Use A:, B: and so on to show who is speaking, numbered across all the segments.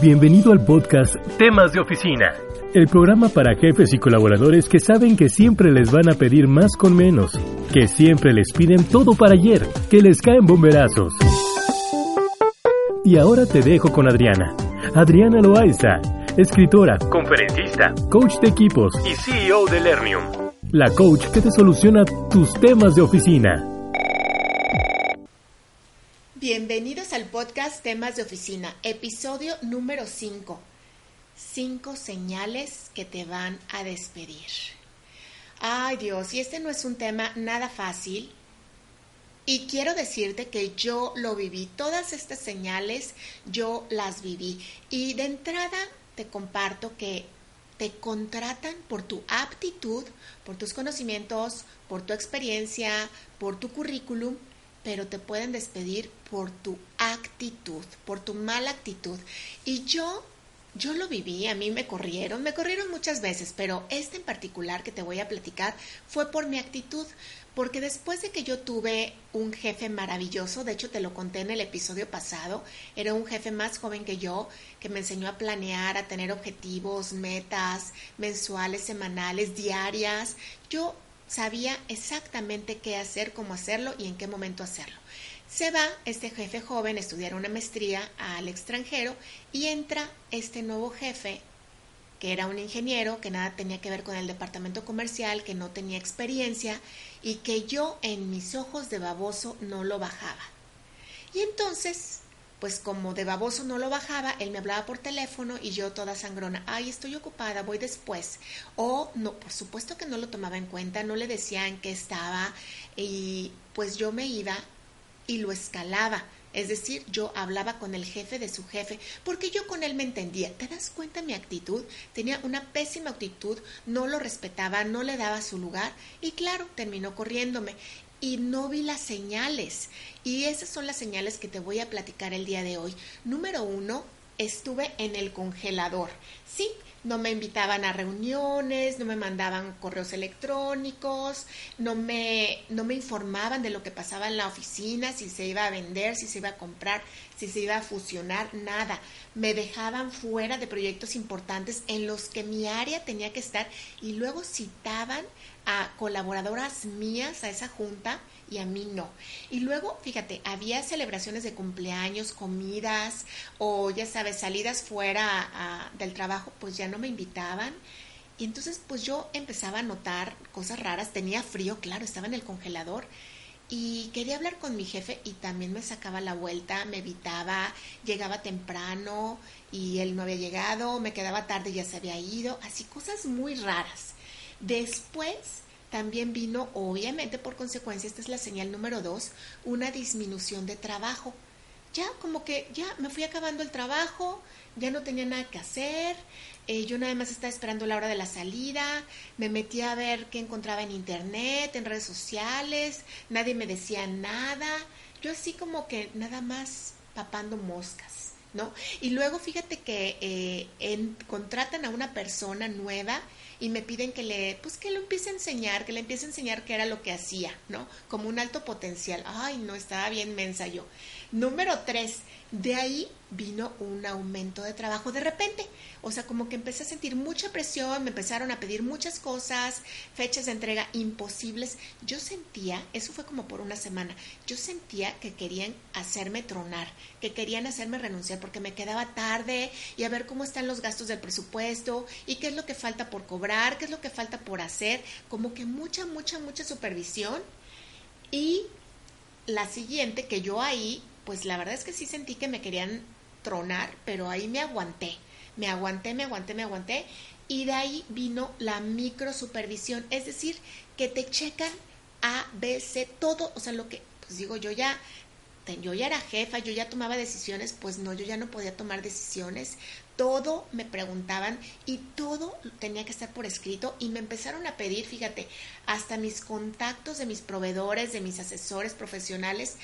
A: Bienvenido al podcast Temas de Oficina, el programa para jefes y colaboradores que saben que siempre les van a pedir más con menos, que siempre les piden todo para ayer, que les caen bomberazos. Y ahora te dejo con Adriana. Adriana Loaiza, escritora, conferencista, coach de equipos y CEO de Lernium. La coach que te soluciona tus temas de oficina.
B: Bienvenidos al podcast Temas de Oficina, episodio número 5. Cinco señales que te van a despedir. Ay Dios, y este no es un tema nada fácil. Y quiero decirte que yo lo viví. Todas estas señales yo las viví. Y de entrada te comparto que te contratan por tu aptitud, por tus conocimientos, por tu experiencia, por tu currículum, pero te pueden despedir por tu actitud, por tu mala actitud. Y yo, yo lo viví, a mí me corrieron, me corrieron muchas veces, pero este en particular que te voy a platicar fue por mi actitud, porque después de que yo tuve un jefe maravilloso, de hecho te lo conté en el episodio pasado, era un jefe más joven que yo, que me enseñó a planear, a tener objetivos, metas mensuales, semanales, diarias. Yo sabía exactamente qué hacer, cómo hacerlo y en qué momento hacerlo. Se va este jefe joven a estudiar una maestría al extranjero y entra este nuevo jefe que era un ingeniero, que nada tenía que ver con el departamento comercial, que no tenía experiencia y que yo en mis ojos de baboso no lo bajaba. Y entonces, pues como de baboso no lo bajaba, él me hablaba por teléfono y yo toda sangrona, ay, estoy ocupada, voy después. O no, por supuesto que no lo tomaba en cuenta, no le decía en qué estaba y pues yo me iba y lo escalaba. Es decir, yo hablaba con el jefe de su jefe, porque yo con él me entendía. ¿Te das cuenta mi actitud? Tenía una pésima actitud, no lo respetaba, no le daba su lugar y claro, terminó corriéndome. Y no vi las señales. Y esas son las señales que te voy a platicar el día de hoy. Número uno, estuve en el congelador. Sí, no me invitaban a reuniones, no me mandaban correos electrónicos, no me, no me informaban de lo que pasaba en la oficina, si se iba a vender, si se iba a comprar, si se iba a fusionar, nada. Me dejaban fuera de proyectos importantes en los que mi área tenía que estar y luego citaban a colaboradoras mías a esa junta y a mí no. Y luego, fíjate, había celebraciones de cumpleaños, comidas o ya sabes, salidas fuera del trabajo, pues ya no me invitaban. Y entonces pues yo empezaba a notar cosas raras, tenía frío, claro, estaba en el congelador y quería hablar con mi jefe y también me sacaba la vuelta, me evitaba, llegaba temprano y él no había llegado, me quedaba tarde y ya se había ido, así cosas muy raras. Después también vino, obviamente por consecuencia, esta es la señal número dos, una disminución de trabajo. Ya como que ya me fui acabando el trabajo, ya no tenía nada que hacer, eh, yo nada más estaba esperando la hora de la salida, me metí a ver qué encontraba en internet, en redes sociales, nadie me decía nada, yo así como que nada más papando moscas, ¿no? Y luego fíjate que eh, contratan a una persona nueva y me piden que le, pues que lo empiece a enseñar, que le empiece a enseñar qué era lo que hacía, ¿no? Como un alto potencial. Ay, no, estaba bien mensa yo. Número tres, de ahí vino un aumento de trabajo de repente. O sea, como que empecé a sentir mucha presión, me empezaron a pedir muchas cosas, fechas de entrega imposibles. Yo sentía, eso fue como por una semana, yo sentía que querían hacerme tronar, que querían hacerme renunciar porque me quedaba tarde y a ver cómo están los gastos del presupuesto y qué es lo que falta por cobrar, qué es lo que falta por hacer. Como que mucha, mucha, mucha supervisión. Y la siguiente, que yo ahí pues la verdad es que sí sentí que me querían tronar, pero ahí me aguanté, me aguanté, me aguanté, me aguanté, y de ahí vino la micro supervisión, es decir, que te checan A, B, C, todo, o sea, lo que, pues digo, yo ya, yo ya era jefa, yo ya tomaba decisiones, pues no, yo ya no podía tomar decisiones, todo me preguntaban y todo tenía que estar por escrito y me empezaron a pedir, fíjate, hasta mis contactos de mis proveedores, de mis asesores profesionales,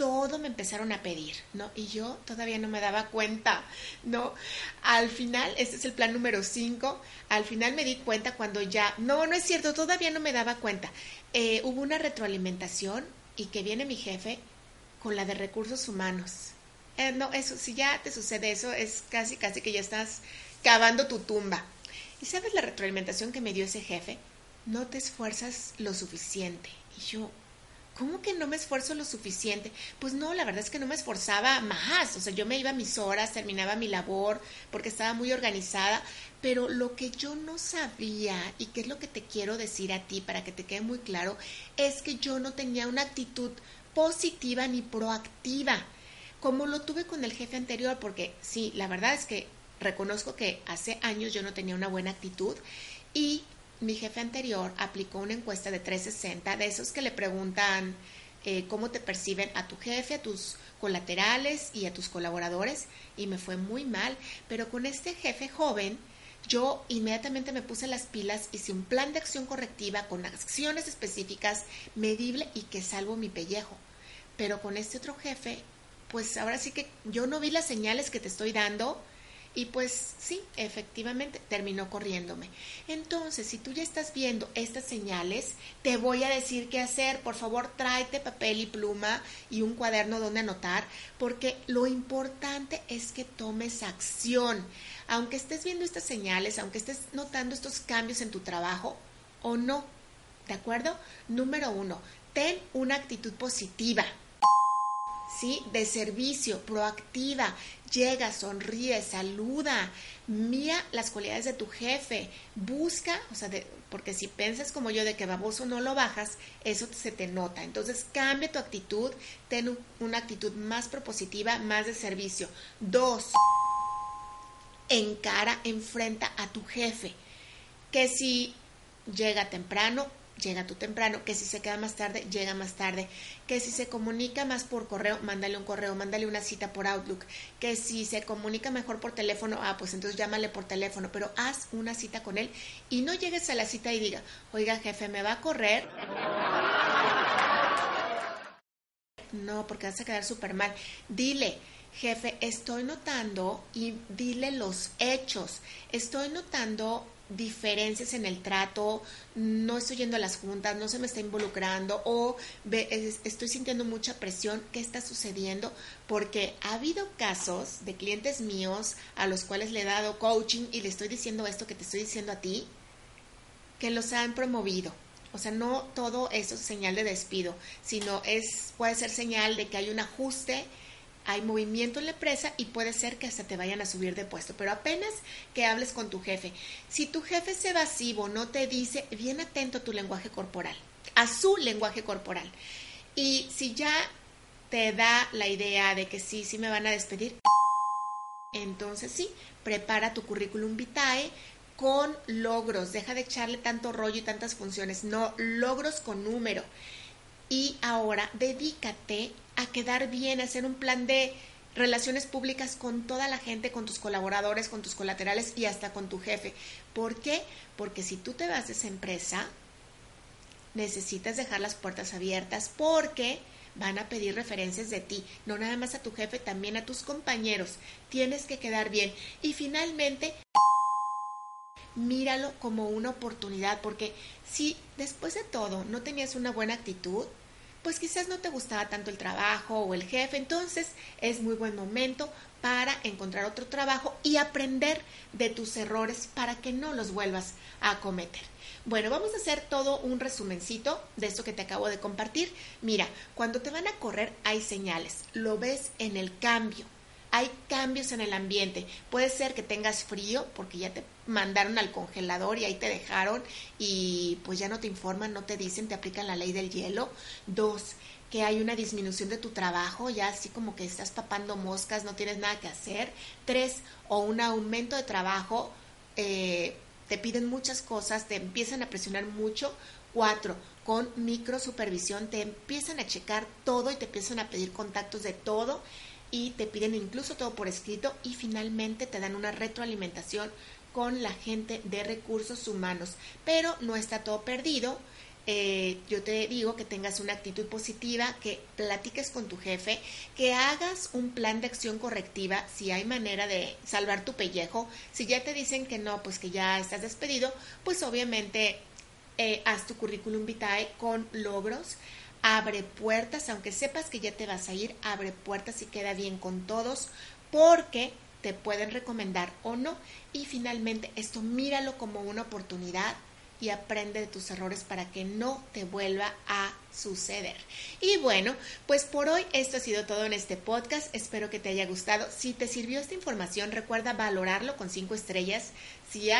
B: todo me empezaron a pedir, ¿no? Y yo todavía no me daba cuenta, ¿no? Al final, este es el plan número 5, al final me di cuenta cuando ya, no, no es cierto, todavía no me daba cuenta. Eh, hubo una retroalimentación y que viene mi jefe con la de recursos humanos. Eh, no, eso, si ya te sucede eso, es casi, casi que ya estás cavando tu tumba. ¿Y sabes la retroalimentación que me dio ese jefe? No te esfuerzas lo suficiente. Y yo, ¿cómo que no me esfuerzo lo suficiente? Pues no, la verdad es que no me esforzaba más. O sea, yo me iba a mis horas, terminaba mi labor, porque estaba muy organizada. Pero lo que yo no sabía, y que es lo que te quiero decir a ti para que te quede muy claro, es que yo no tenía una actitud positiva ni proactiva, como lo tuve con el jefe anterior, porque sí, la verdad es que reconozco que hace años yo no tenía una buena actitud y mi jefe anterior aplicó una encuesta de 360, de esos que le preguntan eh, cómo te perciben a tu jefe, a tus colaterales y a tus colaboradores, y me fue muy mal, pero con este jefe joven, yo inmediatamente me puse las pilas, hice un plan de acción correctiva con acciones específicas, medible y que salvo mi pellejo. Pero con este otro jefe, pues ahora sí que yo no vi las señales que te estoy dando, y pues sí, efectivamente, terminó corriéndome. Entonces, si tú ya estás viendo estas señales, te voy a decir qué hacer. Por favor, tráete papel y pluma y un cuaderno donde anotar, porque lo importante es que tomes acción. Aunque estés viendo estas señales, aunque estés notando estos cambios en tu trabajo o no, ¿de acuerdo? Número uno, ten una actitud positiva. De servicio, proactiva. Llega, sonríe, saluda, mira las cualidades de tu jefe, busca, o sea, porque si piensas como yo de que baboso no lo bajas, eso se te nota. Entonces, cambia tu actitud, ten una actitud más propositiva, más de servicio. Dos, encara, enfrenta a tu jefe. Que si llega temprano, llega tú temprano, que si se queda más tarde, llega más tarde, que si se comunica más por correo, mándale un correo, mándale una cita por Outlook, que si se comunica mejor por teléfono, ah, pues entonces llámale por teléfono, pero haz una cita con él y no llegues a la cita y diga, oiga jefe, ¿me va a correr? No, porque vas a quedar súper mal. Dile, jefe, estoy notando y dile los hechos. Estoy notando diferencias en el trato, no estoy yendo a las juntas, no se me está involucrando o estoy sintiendo mucha presión, ¿qué está sucediendo? Porque ha habido casos de clientes míos a los cuales le he dado coaching y le estoy diciendo esto que te estoy diciendo a ti, que los han promovido. O sea, no todo eso es señal de despido, sino es puede ser señal de que hay un ajuste hay movimiento en la empresa y puede ser que hasta te vayan a subir de puesto, pero apenas que hables con tu jefe. Si tu jefe es evasivo, no te dice, bien atento a tu lenguaje corporal, a su lenguaje corporal. Y si ya te da la idea de que sí, sí me van a despedir, entonces sí, prepara tu currículum vitae con logros, deja de echarle tanto rollo y tantas funciones, no, logros con número. Y ahora dedícate a quedar bien, a hacer un plan de relaciones públicas con toda la gente, con tus colaboradores, con tus colaterales y hasta con tu jefe. ¿Por qué? Porque si tú te vas de esa empresa, necesitas dejar las puertas abiertas porque van a pedir referencias de ti, no nada más a tu jefe, también a tus compañeros. Tienes que quedar bien. Y finalmente, míralo como una oportunidad, porque si después de todo no tenías una buena actitud, pues quizás no te gustaba tanto el trabajo o el jefe, entonces es muy buen momento para encontrar otro trabajo y aprender de tus errores para que no los vuelvas a cometer. Bueno, vamos a hacer todo un resumencito de esto que te acabo de compartir. Mira, cuando te van a correr hay señales, lo ves en el cambio hay cambios en el ambiente. Puede ser que tengas frío porque ya te mandaron al congelador y ahí te dejaron y pues ya no te informan, no te dicen, te aplican la ley del hielo. Dos, que hay una disminución de tu trabajo, ya así como que estás papando moscas, no tienes nada que hacer. Tres, o un aumento de trabajo, eh, te piden muchas cosas, te empiezan a presionar mucho. Cuatro, con micro supervisión te empiezan a checar todo y te empiezan a pedir contactos de todo y te piden incluso todo por escrito y finalmente te dan una retroalimentación con la gente de recursos humanos. Pero no está todo perdido. Eh, yo te digo que tengas una actitud positiva, que platiques con tu jefe, que hagas un plan de acción correctiva si hay manera de salvar tu pellejo. Si ya te dicen que no, pues que ya estás despedido, pues obviamente eh, haz tu currículum vitae con logros abre puertas, aunque sepas que ya te vas a ir, abre puertas y queda bien con todos, porque te pueden recomendar o no. Y finalmente, esto míralo como una oportunidad y aprende de tus errores para que no te vuelva a suceder. Y bueno, pues por hoy esto ha sido todo en este podcast. Espero que te haya gustado. Si te sirvió esta información, recuerda valorarlo con cinco estrellas. Si